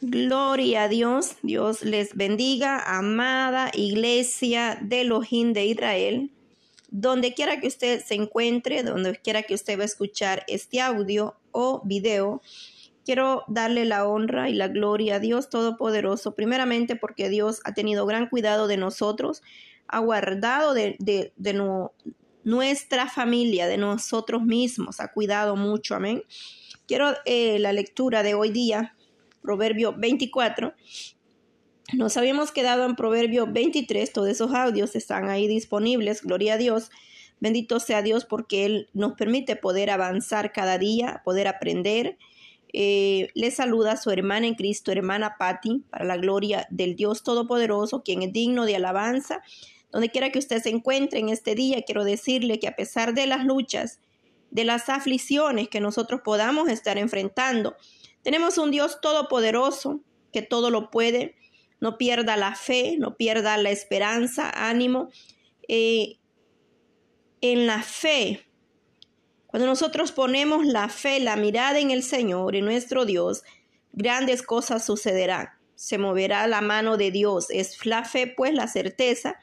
Gloria a Dios, Dios les bendiga, amada iglesia de Elohim de Israel. Donde quiera que usted se encuentre, donde quiera que usted va a escuchar este audio o video, quiero darle la honra y la gloria a Dios Todopoderoso, primeramente porque Dios ha tenido gran cuidado de nosotros, ha guardado de, de, nuestra familia, de nosotros mismos, ha cuidado mucho, amén. Quiero eh, la lectura de hoy día, Proverbio 24. Nos habíamos quedado en Proverbio 23, todos esos audios están ahí disponibles, gloria a Dios. Bendito sea Dios porque Él nos permite poder avanzar cada día, poder aprender. Eh, le saluda a su hermana en Cristo, hermana Patti, para la gloria del Dios Todopoderoso, quien es digno de alabanza. Donde quiera que usted se encuentre en este día, quiero decirle que a pesar de las luchas, de las aflicciones que nosotros podamos estar enfrentando, tenemos un Dios todopoderoso que todo lo puede. No pierda la fe, no pierda la esperanza, ánimo. Eh, en la fe, cuando nosotros ponemos la fe, la mirada en el Señor, en nuestro Dios, grandes cosas sucederán. Se moverá la mano de Dios. Es la fe, pues, la certeza,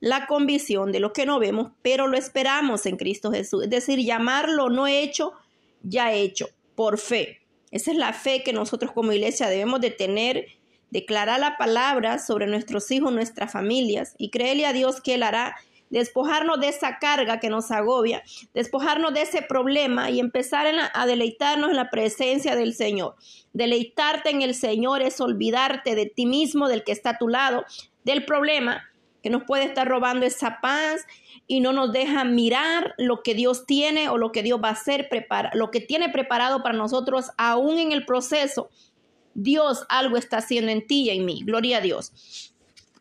la convicción de lo que no vemos, pero lo esperamos en Cristo Jesús. Es decir, llamarlo no hecho, ya hecho, por fe. Esa es la fe que nosotros como iglesia debemos de tener, declarar la palabra sobre nuestros hijos, nuestras familias y creerle a Dios que Él hará despojarnos de esa carga que nos agobia, despojarnos de ese problema y empezar a deleitarnos en la presencia del Señor. Deleitarte en el Señor es olvidarte de ti mismo, del que está a tu lado, del problema que nos puede estar robando esa paz y no nos deja mirar lo que Dios tiene o lo que Dios va a hacer, prepara, lo que tiene preparado para nosotros aún en el proceso. Dios algo está haciendo en ti y en mí. Gloria a Dios.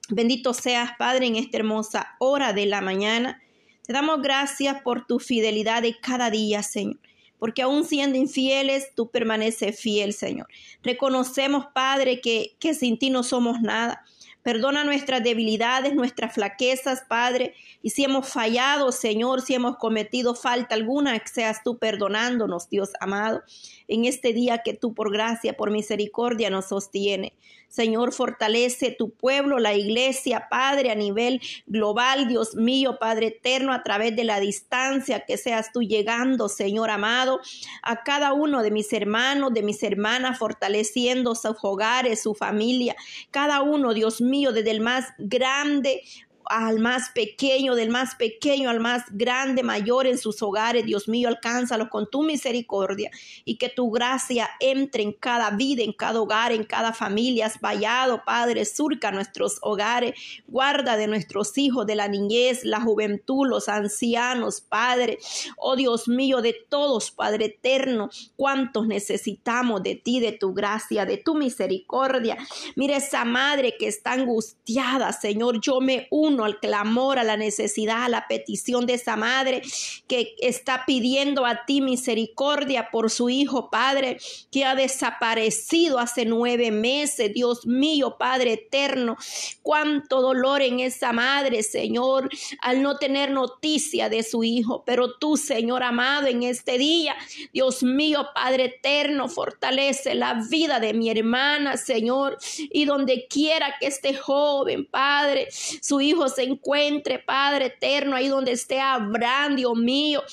Bendito seas, Padre, en esta hermosa hora de la mañana. Te damos gracias por tu fidelidad de cada día, Señor porque aún siendo infieles, tú permaneces fiel, Señor. Reconocemos, Padre, que, que sin ti no somos nada. Perdona nuestras debilidades, nuestras flaquezas, Padre. Y si hemos fallado, Señor, si hemos cometido falta alguna, seas tú perdonándonos, Dios amado, en este día que tú por gracia, por misericordia nos sostiene. Señor, fortalece tu pueblo, la iglesia, Padre, a nivel global, Dios mío, Padre eterno, a través de la distancia, que seas tú llegando, Señor amado, a cada uno de mis hermanos, de mis hermanas, fortaleciendo sus hogares, su familia, cada uno, Dios mío, desde el más grande al más pequeño, del más pequeño al más grande, mayor en sus hogares. Dios mío, alcánzalo con tu misericordia y que tu gracia entre en cada vida, en cada hogar, en cada familia. Has vallado, Padre, surca nuestros hogares, guarda de nuestros hijos, de la niñez, la juventud, los ancianos, Padre. Oh Dios mío, de todos, Padre eterno, cuántos necesitamos de ti, de tu gracia, de tu misericordia. Mira esa madre que está angustiada, Señor, yo me uno al clamor, a la necesidad, a la petición de esa madre que está pidiendo a ti misericordia por su hijo, Padre, que ha desaparecido hace nueve meses. Dios mío, Padre eterno, cuánto dolor en esa madre, Señor, al no tener noticia de su hijo. Pero tú, Señor amado, en este día, Dios mío, Padre eterno, fortalece la vida de mi hermana, Señor, y donde quiera que este joven, Padre, su hijo se encuentre, Padre eterno, ahí donde esté Abraham, Dios mío.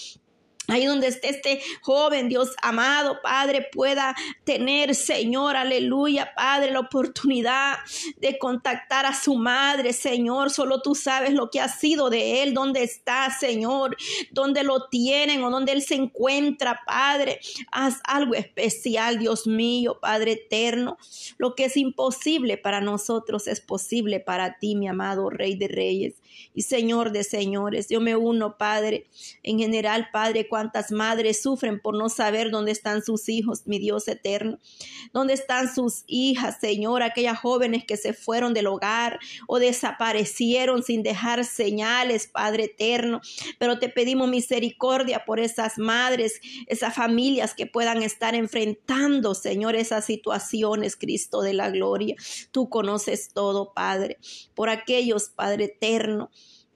Ahí donde esté este joven, Dios amado, Padre, pueda tener, Señor, aleluya, Padre, la oportunidad de contactar a su madre, Señor. Solo tú sabes lo que ha sido de él, dónde está, Señor, dónde lo tienen o dónde él se encuentra, Padre. Haz algo especial, Dios mío, Padre eterno. Lo que es imposible para nosotros es posible para ti, mi amado Rey de Reyes y Señor de señores. Yo me uno, Padre, en general, Padre, cuántas madres sufren por no saber dónde están sus hijos, mi Dios eterno. ¿Dónde están sus hijas, Señor? Aquellas jóvenes que se fueron del hogar o desaparecieron sin dejar señales, Padre eterno. Pero te pedimos misericordia por esas madres, esas familias que puedan estar enfrentando, Señor, esas situaciones, Cristo de la gloria. Tú conoces todo, Padre. Por aquellos, Padre eterno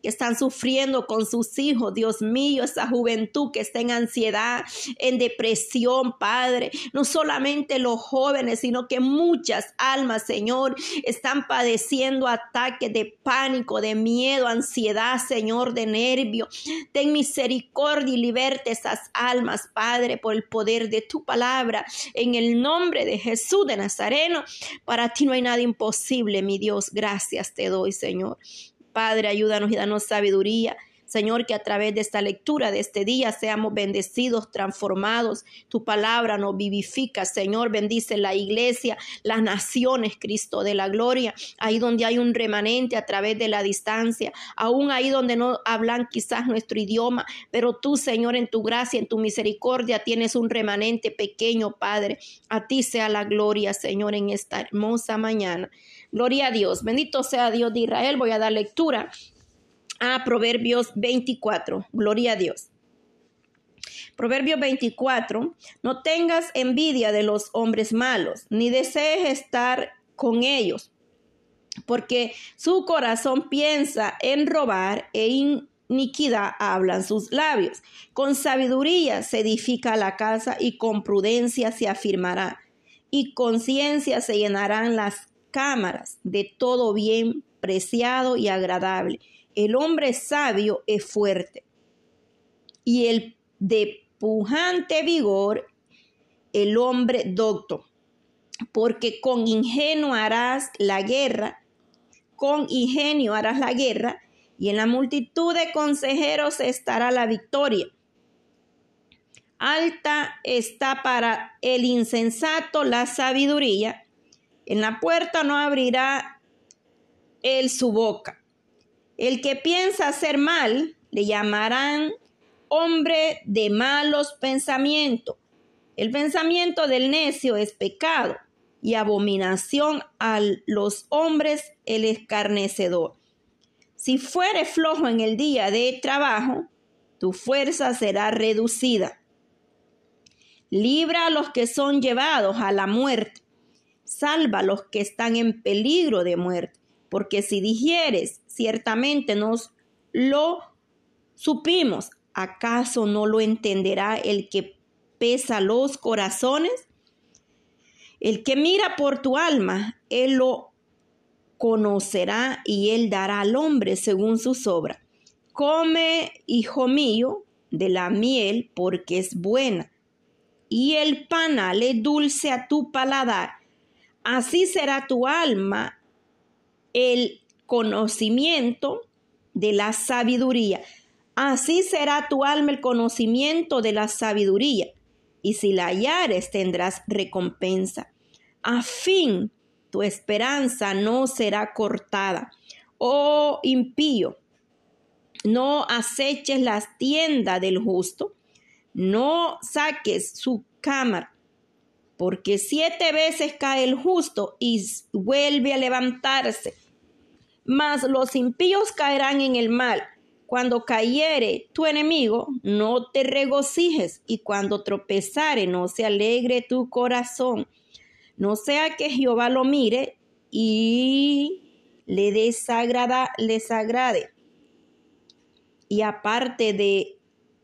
que están sufriendo con sus hijos, Dios mío, esa juventud que está en ansiedad, en depresión, Padre. No solamente los jóvenes, sino que muchas almas, Señor, están padeciendo ataques de pánico, de miedo, ansiedad, Señor, de nervio. Ten misericordia y liberte esas almas, Padre, por el poder de tu palabra. En el nombre de Jesús de Nazareno, para ti no hay nada imposible, mi Dios. Gracias te doy, Señor. Padre, ayúdanos y danos sabiduría. Señor, que a través de esta lectura de este día seamos bendecidos, transformados. Tu palabra nos vivifica, Señor. Bendice la iglesia, las naciones, Cristo de la gloria. Ahí donde hay un remanente a través de la distancia, aún ahí donde no hablan quizás nuestro idioma, pero tú, Señor, en tu gracia, en tu misericordia, tienes un remanente pequeño, Padre. A ti sea la gloria, Señor, en esta hermosa mañana. Gloria a Dios. Bendito sea Dios de Israel. Voy a dar lectura a Proverbios 24. Gloria a Dios. Proverbios 24. No tengas envidia de los hombres malos, ni desees estar con ellos, porque su corazón piensa en robar e iniquidad hablan sus labios. Con sabiduría se edifica la casa y con prudencia se afirmará, y con ciencia se llenarán las cámaras de todo bien preciado y agradable. El hombre sabio es fuerte y el de pujante vigor, el hombre docto, porque con ingenio harás la guerra, con ingenio harás la guerra, y en la multitud de consejeros estará la victoria. Alta está para el insensato la sabiduría, en la puerta no abrirá él su boca. El que piensa hacer mal, le llamarán hombre de malos pensamientos. El pensamiento del necio es pecado y abominación a los hombres el escarnecedor. Si fuere flojo en el día de trabajo, tu fuerza será reducida. Libra a los que son llevados a la muerte salva los que están en peligro de muerte, porque si dijeres, ciertamente nos lo supimos, ¿acaso no lo entenderá el que pesa los corazones? El que mira por tu alma, él lo conocerá y él dará al hombre según su obra. Come, hijo mío, de la miel porque es buena, y el panale dulce a tu paladar Así será tu alma el conocimiento de la sabiduría. Así será tu alma el conocimiento de la sabiduría. Y si la hallares tendrás recompensa. A fin tu esperanza no será cortada. Oh impío, no aceches las tiendas del justo, no saques su cámara porque siete veces cae el justo y vuelve a levantarse. Mas los impíos caerán en el mal. Cuando cayere tu enemigo, no te regocijes, y cuando tropezare, no se alegre tu corazón. No sea que Jehová lo mire y le desagrada, les agrade. Y aparte de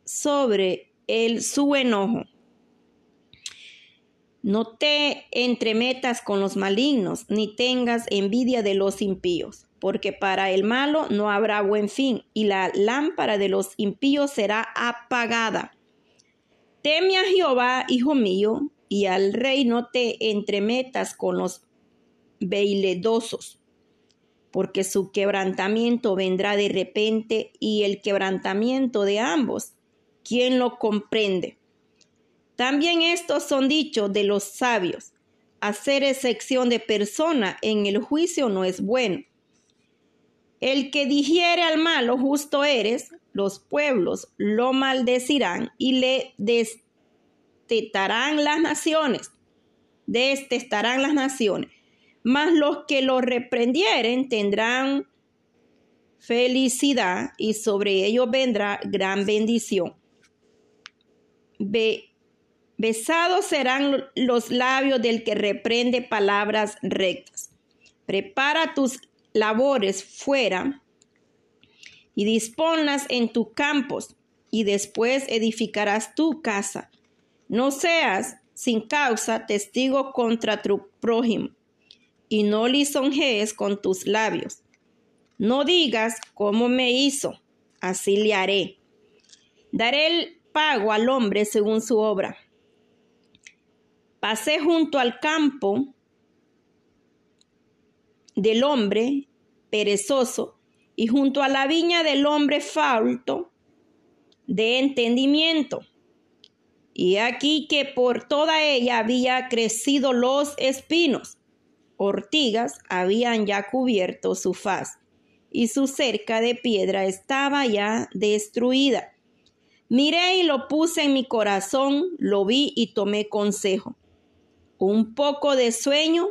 sobre él su enojo no te entremetas con los malignos, ni tengas envidia de los impíos, porque para el malo no habrá buen fin, y la lámpara de los impíos será apagada. Teme a Jehová, hijo mío, y al rey no te entremetas con los veiledosos, porque su quebrantamiento vendrá de repente, y el quebrantamiento de ambos, ¿quién lo comprende? También estos son dichos de los sabios. Hacer excepción de persona en el juicio no es bueno. El que digiere al malo justo eres, los pueblos lo maldecirán y le destetarán las naciones. Destestarán las naciones. Mas los que lo reprendieren tendrán felicidad y sobre ellos vendrá gran bendición. Ve Besados serán los labios del que reprende palabras rectas. Prepara tus labores fuera y disponlas en tus campos, y después edificarás tu casa. No seas sin causa testigo contra tu prójimo, y no lisonjees con tus labios. No digas cómo me hizo, así le haré. Daré el pago al hombre según su obra. Pasé junto al campo del hombre perezoso y junto a la viña del hombre falto de entendimiento. Y aquí que por toda ella había crecido los espinos, ortigas habían ya cubierto su faz, y su cerca de piedra estaba ya destruida. Miré y lo puse en mi corazón, lo vi y tomé consejo. Un poco de sueño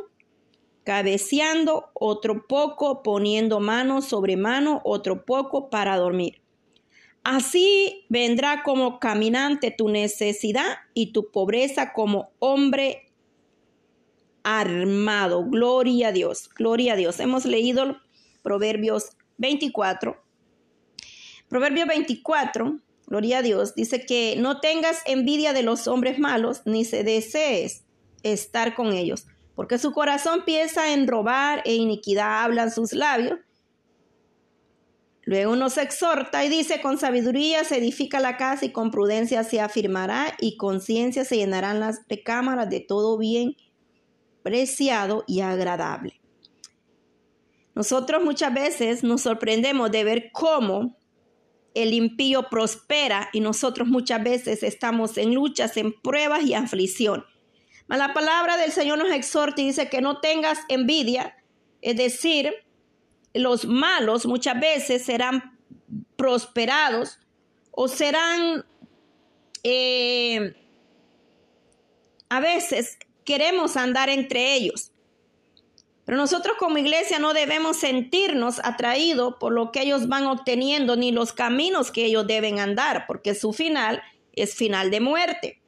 cabeceando, otro poco poniendo mano sobre mano, otro poco para dormir. Así vendrá como caminante tu necesidad y tu pobreza como hombre armado. Gloria a Dios, gloria a Dios. Hemos leído Proverbios 24. Proverbio 24, gloria a Dios, dice que no tengas envidia de los hombres malos, ni se desees estar con ellos porque su corazón piensa en robar e iniquidad hablan sus labios. Luego nos exhorta y dice, con sabiduría se edifica la casa y con prudencia se afirmará y con ciencia se llenarán las recámaras de todo bien preciado y agradable. Nosotros muchas veces nos sorprendemos de ver cómo el impío prospera y nosotros muchas veces estamos en luchas, en pruebas y aflicción. La palabra del Señor nos exhorta y dice que no tengas envidia, es decir, los malos muchas veces serán prosperados o serán, eh, a veces queremos andar entre ellos. Pero nosotros como iglesia no debemos sentirnos atraídos por lo que ellos van obteniendo ni los caminos que ellos deben andar, porque su final es final de muerte.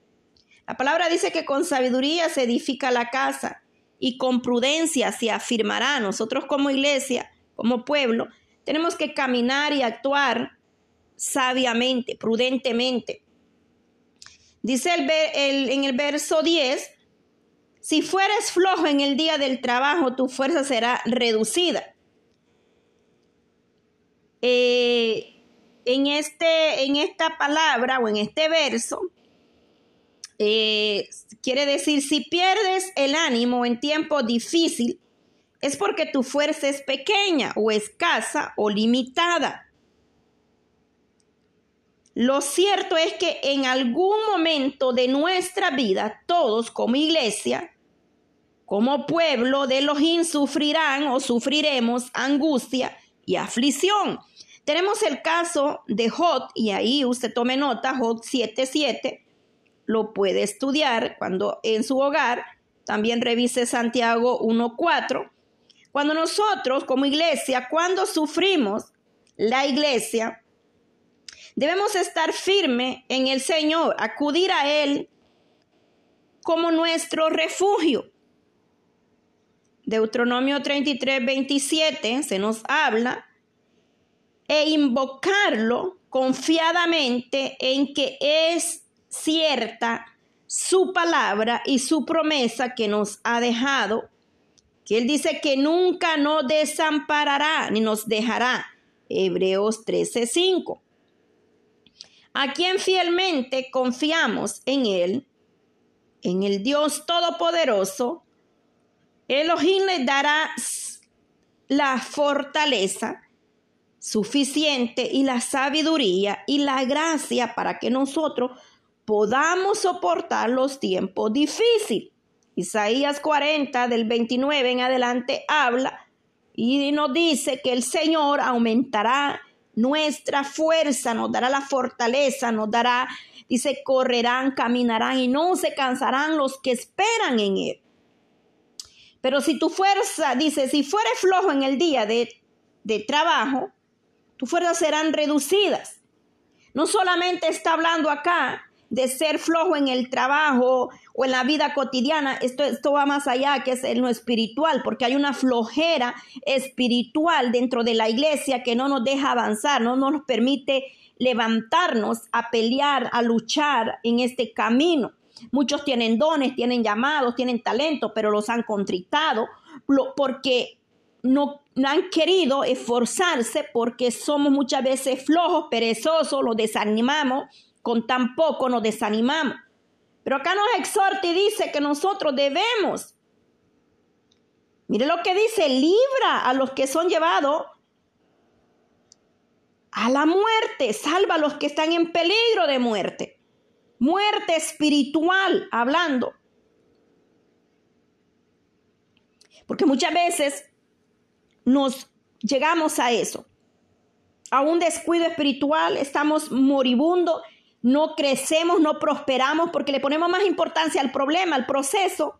La palabra dice que con sabiduría se edifica la casa y con prudencia se afirmará. Nosotros como iglesia, como pueblo, tenemos que caminar y actuar sabiamente, prudentemente. Dice el, en el verso 10, si fueres flojo en el día del trabajo, tu fuerza será reducida. Eh, en, este, en esta palabra o en este verso, eh, quiere decir, si pierdes el ánimo en tiempo difícil, es porque tu fuerza es pequeña o escasa o limitada. Lo cierto es que en algún momento de nuestra vida, todos como iglesia, como pueblo de Elohim, sufrirán o sufriremos angustia y aflicción. Tenemos el caso de Jod, y ahí usted tome nota, Jod 7.7, lo puede estudiar cuando en su hogar. También revise Santiago 1.4. Cuando nosotros como iglesia, cuando sufrimos la iglesia, debemos estar firme en el Señor, acudir a Él como nuestro refugio. Deuteronomio 33, 27 se nos habla e invocarlo confiadamente en que es cierta su palabra y su promesa que nos ha dejado, que Él dice que nunca nos desamparará ni nos dejará. Hebreos 13:5. A quien fielmente confiamos en Él, en el Dios Todopoderoso, Elohim le dará la fortaleza suficiente y la sabiduría y la gracia para que nosotros podamos soportar los tiempos difíciles. Isaías 40 del 29 en adelante habla y nos dice que el Señor aumentará nuestra fuerza, nos dará la fortaleza, nos dará, dice, correrán, caminarán y no se cansarán los que esperan en Él. Pero si tu fuerza, dice, si fueres flojo en el día de, de trabajo, tus fuerzas serán reducidas. No solamente está hablando acá de ser flojo en el trabajo o en la vida cotidiana, esto, esto va más allá que es lo espiritual, porque hay una flojera espiritual dentro de la iglesia que no nos deja avanzar, no nos permite levantarnos a pelear, a luchar en este camino. Muchos tienen dones, tienen llamados, tienen talento, pero los han contritado porque no, han querido esforzarse porque somos muchas veces flojos, perezosos, los desanimamos, con tan poco nos desanimamos. Pero acá nos exhorta y dice que nosotros debemos, mire lo que dice, libra a los que son llevados a la muerte, salva a los que están en peligro de muerte, muerte espiritual hablando. Porque muchas veces nos llegamos a eso, a un descuido espiritual, estamos moribundos, no crecemos, no prosperamos porque le ponemos más importancia al problema, al proceso,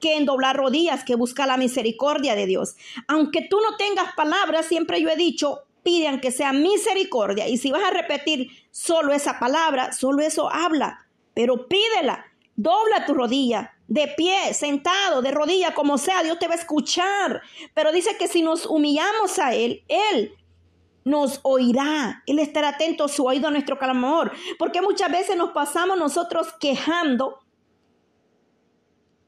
que en doblar rodillas, que busca la misericordia de Dios. Aunque tú no tengas palabras, siempre yo he dicho, piden que sea misericordia. Y si vas a repetir solo esa palabra, solo eso habla, pero pídela. Dobla tu rodilla, de pie, sentado, de rodilla, como sea, Dios te va a escuchar. Pero dice que si nos humillamos a Él, Él nos oirá. Él estará atento su oído a nuestro clamor. Porque muchas veces nos pasamos nosotros quejando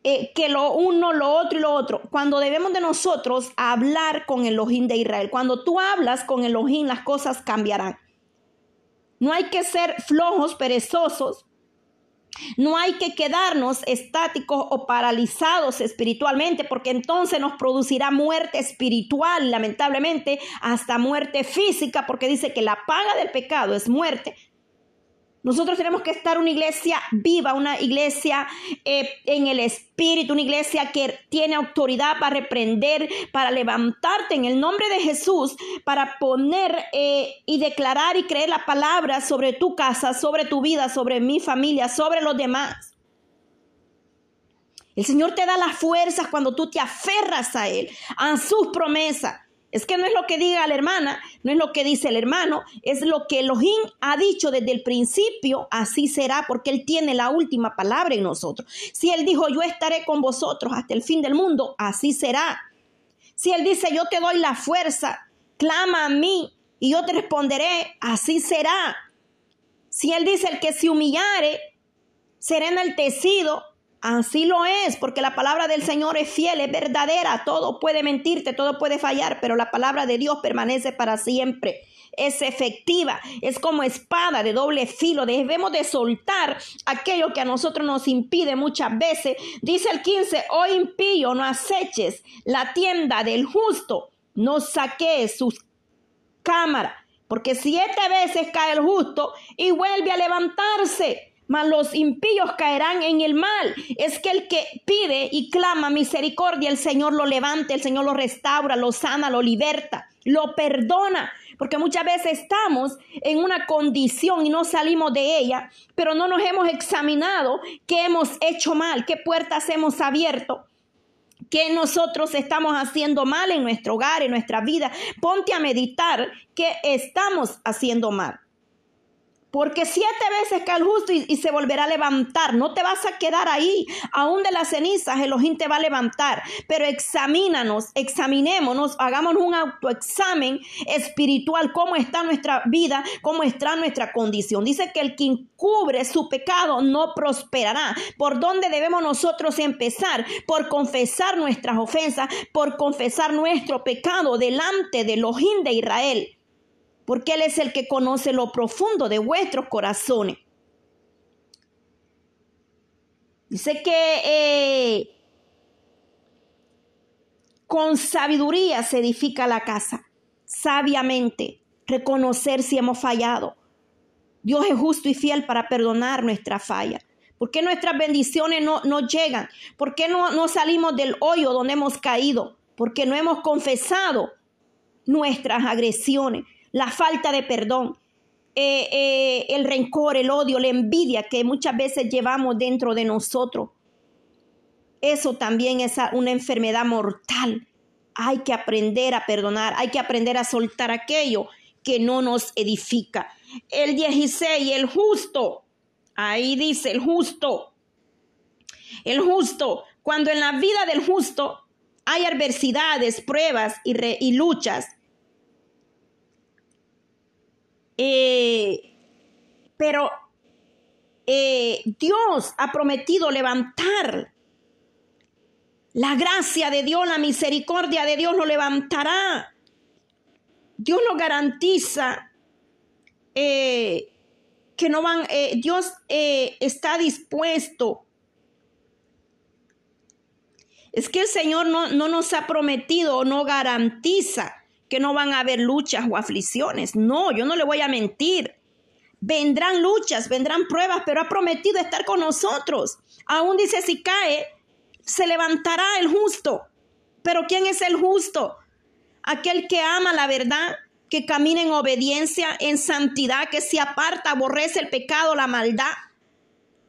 eh, que lo uno, lo otro y lo otro. Cuando debemos de nosotros hablar con el Elohim de Israel. Cuando tú hablas con el Elohim, las cosas cambiarán. No hay que ser flojos, perezosos, no hay que quedarnos estáticos o paralizados espiritualmente porque entonces nos producirá muerte espiritual, lamentablemente, hasta muerte física, porque dice que la paga del pecado es muerte, nosotros tenemos que estar una iglesia viva, una iglesia eh, en el espíritu, una iglesia que tiene autoridad para reprender, para levantarte en el nombre de Jesús, para poner eh, y declarar y creer la palabra sobre tu casa, sobre tu vida, sobre mi familia, sobre los demás. El Señor te da las fuerzas cuando tú te aferras a Él, a sus promesas. Es que no es lo que diga la hermana, no es lo que dice el hermano, es lo que Elohim ha dicho desde el principio, así será, porque Él tiene la última palabra en nosotros. Si Él dijo, yo estaré con vosotros hasta el fin del mundo, así será. Si Él dice, yo te doy la fuerza, clama a mí y yo te responderé, así será. Si Él dice, el que se humillare, será enaltecido, Así lo es, porque la palabra del Señor es fiel, es verdadera. Todo puede mentirte, todo puede fallar, pero la palabra de Dios permanece para siempre. Es efectiva, es como espada de doble filo. Debemos de soltar aquello que a nosotros nos impide muchas veces. Dice el 15, oh impío, no aceches la tienda del justo, no saques sus cámaras, porque siete veces cae el justo y vuelve a levantarse mas los impíos caerán en el mal. Es que el que pide y clama misericordia, el Señor lo levanta, el Señor lo restaura, lo sana, lo liberta, lo perdona. Porque muchas veces estamos en una condición y no salimos de ella, pero no nos hemos examinado qué hemos hecho mal, qué puertas hemos abierto qué nosotros estamos haciendo mal en nuestro hogar, en nuestra vida. Ponte a meditar qué estamos haciendo mal. Porque siete veces cae el justo y, se volverá a levantar. No te vas a quedar ahí. Aún de las cenizas, Elohim te va a levantar. Pero examínanos, examinémonos, hagamos un autoexamen espiritual. ¿Cómo está nuestra vida? ¿Cómo está nuestra condición? Dice que el que encubre su pecado no prosperará. ¿Por dónde debemos nosotros empezar? Por confesar nuestras ofensas, por confesar nuestro pecado delante de Elohim de Israel porque Él es el que conoce lo profundo de vuestros corazones. Dice que eh, con sabiduría se edifica la casa, sabiamente, reconocer si hemos fallado. Dios es justo y fiel para perdonar nuestra falla. ¿Por qué nuestras bendiciones no, no llegan? ¿Por qué no, no salimos del hoyo donde hemos caído? Porque no hemos confesado nuestras agresiones la falta de perdón, eh, eh, el rencor, el odio, la envidia que muchas veces llevamos dentro de nosotros. Eso también es una enfermedad mortal. Hay que aprender a perdonar, hay que aprender a soltar aquello que no nos edifica. El 16, el justo Ahí dice el justo. El justo, cuando en la vida del justo hay adversidades, pruebas y, luchas, eh, pero eh, Dios ha prometido levantar. La gracia de Dios, la misericordia de Dios lo levantará. Dios lo garantiza eh, que no van, Dios está dispuesto es que el Señor no, nos ha prometido no garantiza que no van a haber luchas o aflicciones. No, yo no le voy a mentir. Vendrán luchas, vendrán pruebas, pero ha prometido estar con nosotros. Aún dice, si cae, se levantará el justo. Pero ¿quién es el justo? Aquel que ama la verdad, que camina en obediencia, en santidad, que se aparta, aborrece el pecado, la maldad.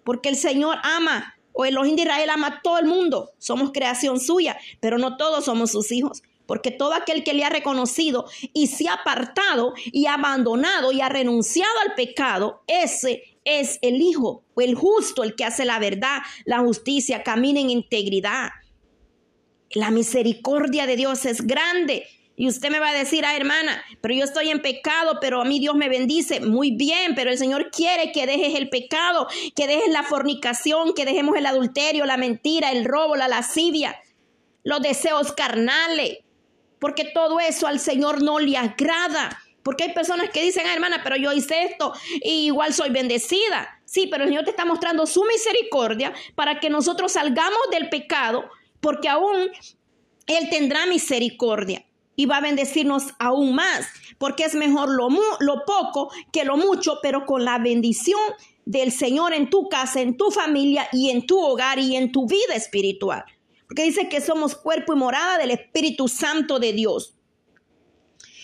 Porque el Señor ama o Elohim de Israel ama a todo el mundo, somos creación suya, pero no todos somos sus hijos. Porque todo aquel que le ha reconocido y se ha apartado y ha abandonado y ha renunciado al pecado, ese es el hijo el justo, el que hace la verdad, la justicia, camina en integridad. La misericordia de Dios es grande y usted me va a decir, ah, hermana, pero yo estoy en pecado, pero a mí Dios me bendice. Muy bien, pero el Señor quiere que dejes el pecado, que dejes la fornicación, que dejemos el adulterio, la mentira, el robo, la lascivia, los deseos carnales, porque todo eso al Señor no le agrada. Porque hay personas que dicen, ah, hermana, pero yo hice esto y igual soy bendecida. Sí, pero el Señor te está mostrando su misericordia para que nosotros salgamos del pecado, porque aún Él tendrá misericordia y va a bendecirnos aún más, porque es mejor lo, lo poco que lo mucho, pero con la bendición del Señor en tu casa, en tu familia y en tu hogar y en tu vida espiritual. Porque dice que somos cuerpo y morada del Espíritu Santo de Dios.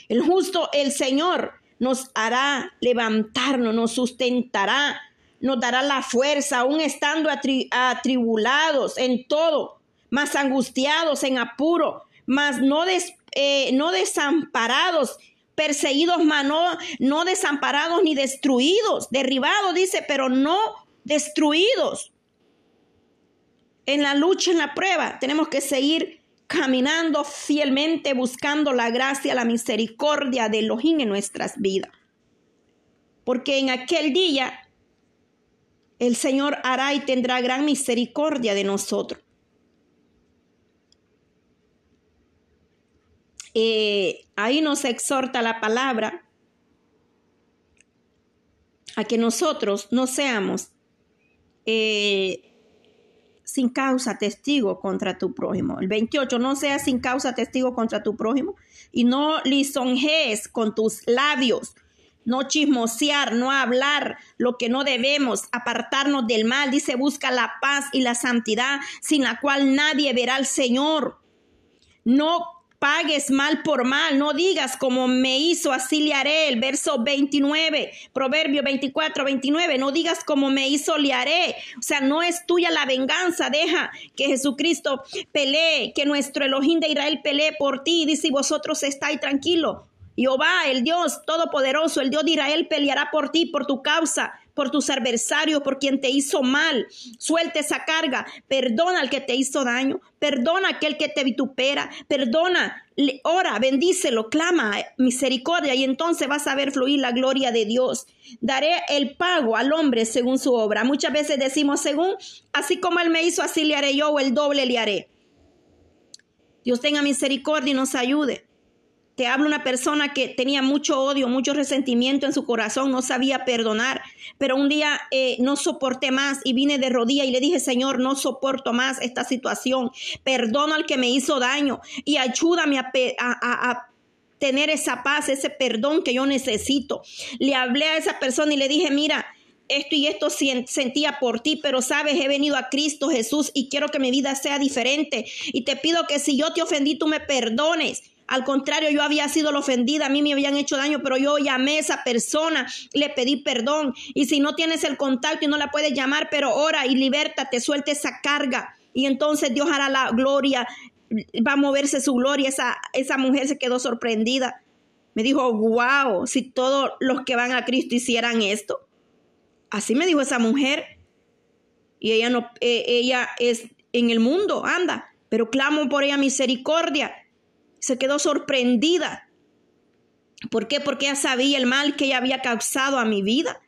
El justo, el Señor, nos hará levantarnos, nos sustentará, nos dará la fuerza, aún estando atribulados en todo, más angustiados en apuro, mas no, eh, no desamparados, perseguidos, mas no, desamparados ni destruidos, derribados, dice, pero no destruidos. En la lucha, en la prueba, tenemos que seguir caminando fielmente, buscando la gracia, la misericordia de Elohim en nuestras vidas. Porque en aquel día el Señor hará y tendrá gran misericordia de nosotros. Eh, ahí nos exhorta la palabra a que nosotros no seamos eh, sin causa testigo contra tu prójimo. El 28, no seas sin causa testigo contra tu prójimo y no lisonjees con tus labios, no chismosear, no hablar lo que no debemos, apartarnos del mal. Dice, busca la paz y la santidad sin la cual nadie verá al Señor. No pagues mal por mal, no digas como me hizo, así le haré. El verso 29, Proverbio 24, 29, no digas como me hizo, le haré. O sea, no es tuya la venganza, deja que Jesucristo pelee, que nuestro Elohim de Israel pelee por ti. Dice, y vosotros estáis tranquilos. Jehová, el Dios Todopoderoso, el Dios de Israel, peleará por ti, por tu causa por tus adversarios, por quien te hizo mal. Suelta esa carga. Perdona al que te hizo daño. Perdona aquel que te vitupera. Perdona. Ora, bendícelo, clama misericordia y entonces vas a ver fluir la gloria de Dios. Daré el pago al hombre según su obra. Muchas veces decimos según, así como él me hizo, así le haré yo o el doble le haré. Dios tenga misericordia y nos ayude. Te habla una persona que tenía mucho odio, mucho resentimiento en su corazón, no sabía perdonar, pero un día eh, no soporté más y vine de rodillas y le dije, Señor, no soporto más esta situación, perdono al que me hizo daño y ayúdame a tener esa paz, ese perdón que yo necesito. Le hablé a esa persona y le dije, mira, esto y esto sentía por ti, pero sabes, he venido a Cristo Jesús y quiero que mi vida sea diferente. Y te pido que si yo te ofendí, tú me perdones. Al contrario, yo había sido la ofendida, a mí me habían hecho daño, pero yo llamé a esa persona, le pedí perdón. Y si no tienes el contacto y no la puedes llamar, pero ora y te suelte esa carga. Y entonces Dios hará la gloria, va a moverse su gloria. Esa, esa mujer se quedó sorprendida. Me dijo, wow, si todos los que van a Cristo hicieran esto. Así me dijo esa mujer. Y ella no, eh, ella es en el mundo, anda, pero clamo por ella misericordia. Se quedó sorprendida. ¿Por qué? Porque ella sabía el mal que ella había causado a mi vida.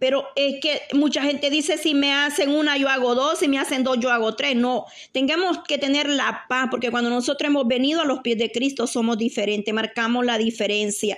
Pero es que mucha gente dice, si me hacen una, yo hago dos, si me hacen dos, yo hago tres. No, tengamos que tener la paz, porque cuando nosotros hemos venido a los pies de Cristo somos diferentes, marcamos la diferencia.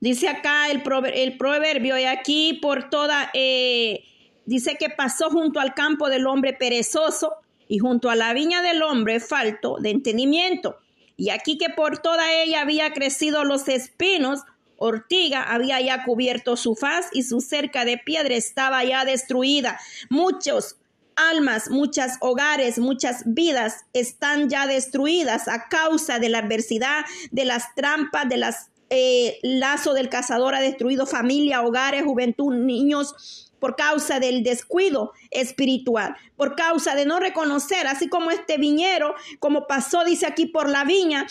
Dice acá el, proverbio, y aquí por toda, eh, dice que pasó junto al campo del hombre perezoso y junto a la viña del hombre falto de entendimiento. Y aquí que por toda ella había crecido los espinos, ortiga había ya cubierto su faz y su cerca de piedra estaba ya destruida. Muchos almas, muchos hogares, muchas vidas están ya destruidas a causa de la adversidad, de las trampas, de las eh, lazo del cazador ha destruido familia, hogares, juventud, niños, por causa del descuido espiritual, por causa de no reconocer, así como este viñero, como pasó, dice aquí, por la viña,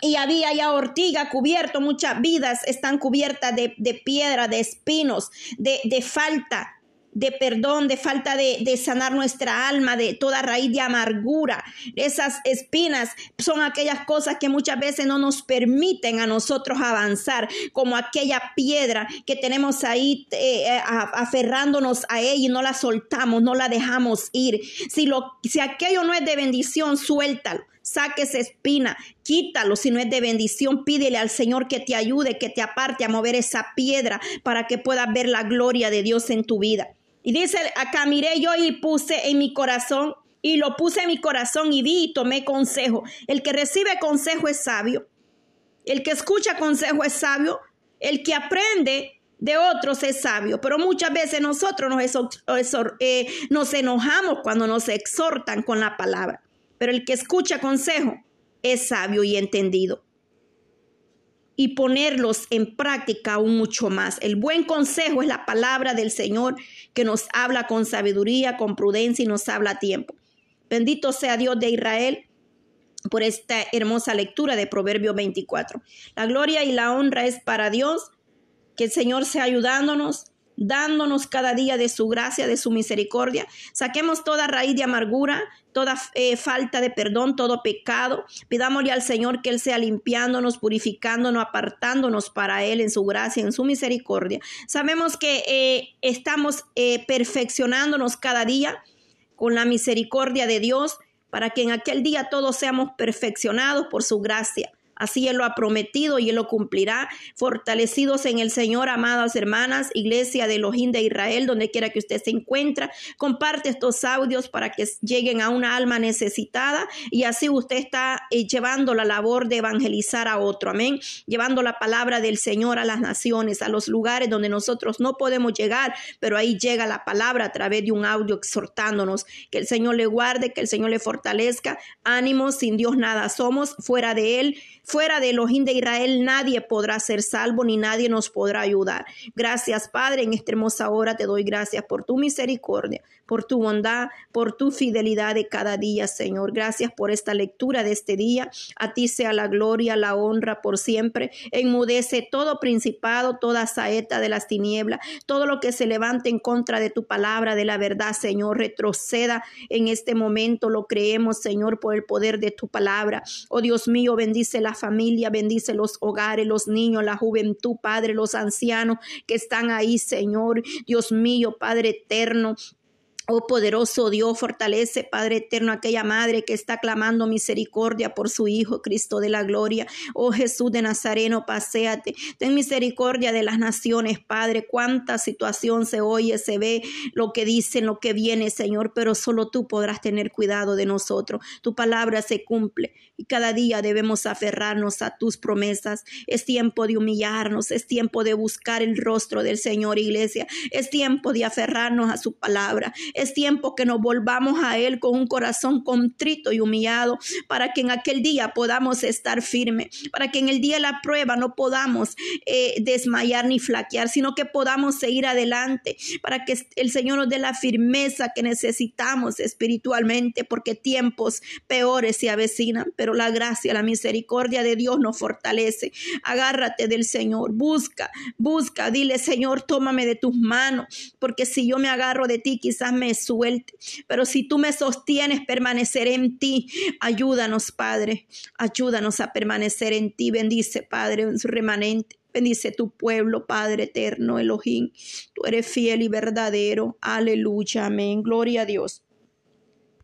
y había ya ortiga cubierto, muchas vidas están cubiertas de, piedra, de espinos, de, de falta de perdón, de falta de, sanar nuestra alma, de toda raíz de amargura. Esas espinas son aquellas cosas que muchas veces no nos permiten a nosotros avanzar, como aquella piedra que tenemos ahí eh, eh, aferrándonos a ella y no la soltamos, no la dejamos ir. Si, lo, si aquello no es de bendición, suéltalo. Saque esa espina, quítalo. Si no es de bendición, pídele al Señor que te ayude, que te aparte a mover esa piedra para que puedas ver la gloria de Dios en tu vida. Y dice, acá miré yo y puse en mi corazón, y lo puse en mi corazón y vi y tomé consejo. El que recibe consejo es sabio. El que escucha consejo es sabio. El que aprende de otros es sabio. Pero muchas veces nosotros nos, eh, nos enojamos cuando nos exhortan con la palabra. Pero el que escucha consejo es sabio y entendido y ponerlos en práctica aún mucho más. El buen consejo es la palabra del Señor que nos habla con sabiduría, con prudencia y nos habla a tiempo. Bendito sea Dios de Israel por esta hermosa lectura de Proverbio 24. La gloria y la honra es para Dios. Que el Señor sea ayudándonos dándonos cada día de su gracia, de su misericordia. Saquemos toda raíz de amargura, toda eh, falta de perdón, todo pecado. Pidámosle al Señor que Él sea limpiándonos, purificándonos, apartándonos para Él en su gracia, en su misericordia. Sabemos que eh, estamos eh, perfeccionándonos cada día con la misericordia de Dios para que en aquel día todos seamos perfeccionados por su gracia. Así Él lo ha prometido y Él lo cumplirá. Fortalecidos en el Señor, amadas hermanas, iglesia de Elohim de Israel, donde quiera que usted se encuentre, comparte estos audios para que lleguen a una alma necesitada y así usted está eh, llevando la labor de evangelizar a otro. Amén. Llevando la palabra del Señor a las naciones, a los lugares donde nosotros no podemos llegar, pero ahí llega la palabra a través de un audio exhortándonos. Que el Señor le guarde, que el Señor le fortalezca. Ánimo, sin Dios nada somos, fuera de Él Fuera de Elohim de Israel nadie podrá ser salvo ni nadie nos podrá ayudar. Gracias, Padre, en esta hermosa hora te doy gracias por tu misericordia, por tu bondad, por tu fidelidad de cada día, Señor. Gracias por esta lectura de este día. A ti sea la gloria, la honra por siempre. Enmudece todo principado, toda saeta de las tinieblas, todo lo que se levante en contra de tu palabra, de la verdad, Señor, retroceda en este momento. Lo creemos, Señor, por el poder de tu palabra. Oh Dios mío, bendice la familia, bendice los hogares, los niños, la juventud, Padre, los ancianos que están ahí, Señor. Dios mío, Padre eterno, Oh poderoso Dios, fortalece, Padre eterno, aquella madre que está clamando misericordia por su Hijo, Cristo de la gloria. Oh Jesús de Nazareno, paséate. Ten misericordia de las naciones, Padre. Cuánta situación se oye, se ve, lo que dicen, lo que viene, Señor, pero solo tú podrás tener cuidado de nosotros. Tu palabra se cumple cada día debemos aferrarnos a tus promesas. Es tiempo de humillarnos, es tiempo de buscar el rostro del Señor, iglesia. Es tiempo de aferrarnos a su palabra Es tiempo que nos volvamos a Él con un corazón contrito y humillado para que en aquel día podamos estar firmes, para que en el día de la prueba no podamos eh, desmayar ni flaquear, sino que podamos seguir adelante, para que el Señor nos dé la firmeza que necesitamos espiritualmente, porque tiempos peores se avecinan, la gracia, la misericordia de Dios nos fortalece. Agárrate del Señor, busca, busca, dile Señor, tómame de tus manos, porque si yo me agarro de ti, quizás me suelte, pero si tú me sostienes, permaneceré en ti. Ayúdanos, Padre, ayúdanos a permanecer en ti. Bendice, Padre, en su remanente. Bendice tu pueblo, Padre eterno, Elohim. Tú eres fiel y verdadero. Aleluya, amén. Gloria a Dios.